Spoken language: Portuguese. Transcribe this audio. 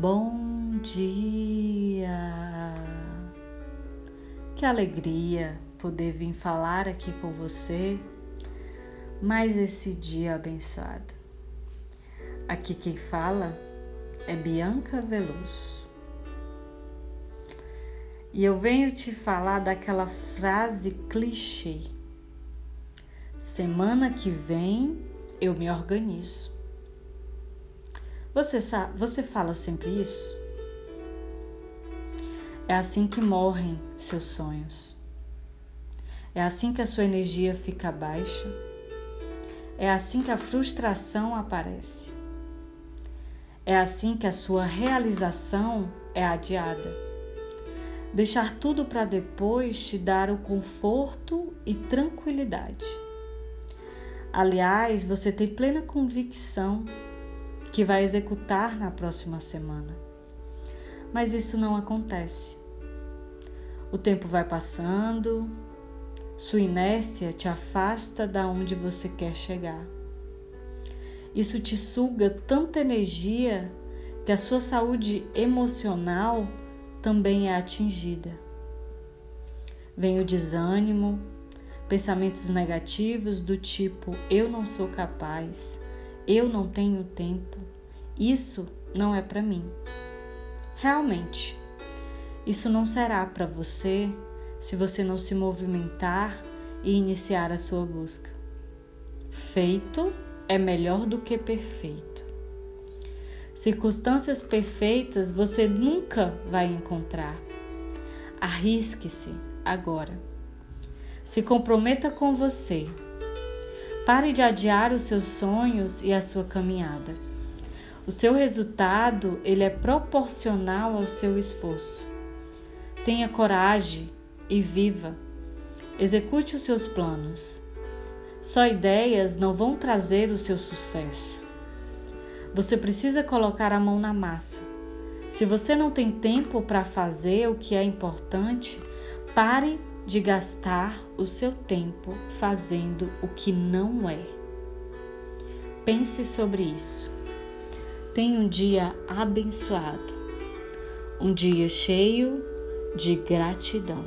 Bom dia! Que alegria poder vir falar aqui com você mais esse dia abençoado. Aqui quem fala é Bianca Veloso. E eu venho te falar daquela frase clichê. Semana que vem eu me organizo. Você sabe, você fala sempre isso? É assim que morrem seus sonhos. É assim que a sua energia fica baixa. É assim que a frustração aparece. É assim que a sua realização é adiada. Deixar tudo para depois te dar o conforto e tranquilidade. Aliás, você tem plena convicção que vai executar na próxima semana. Mas isso não acontece. O tempo vai passando, sua inércia te afasta da onde você quer chegar. Isso te suga tanta energia que a sua saúde emocional também é atingida. Vem o desânimo, pensamentos negativos do tipo eu não sou capaz, eu não tenho tempo, isso não é para mim. Realmente, isso não será para você se você não se movimentar e iniciar a sua busca. Feito é melhor do que perfeito. Circunstâncias perfeitas você nunca vai encontrar. Arrisque-se agora. Se comprometa com você Pare de adiar os seus sonhos e a sua caminhada. O seu resultado, ele é proporcional ao seu esforço. Tenha coragem e viva. Execute os seus planos. Só ideias não vão trazer o seu sucesso. Você precisa colocar a mão na massa. Se você não tem tempo para fazer o que é importante, pare de gastar o seu tempo fazendo o que não é. Pense sobre isso. Tenha um dia abençoado, um dia cheio de gratidão.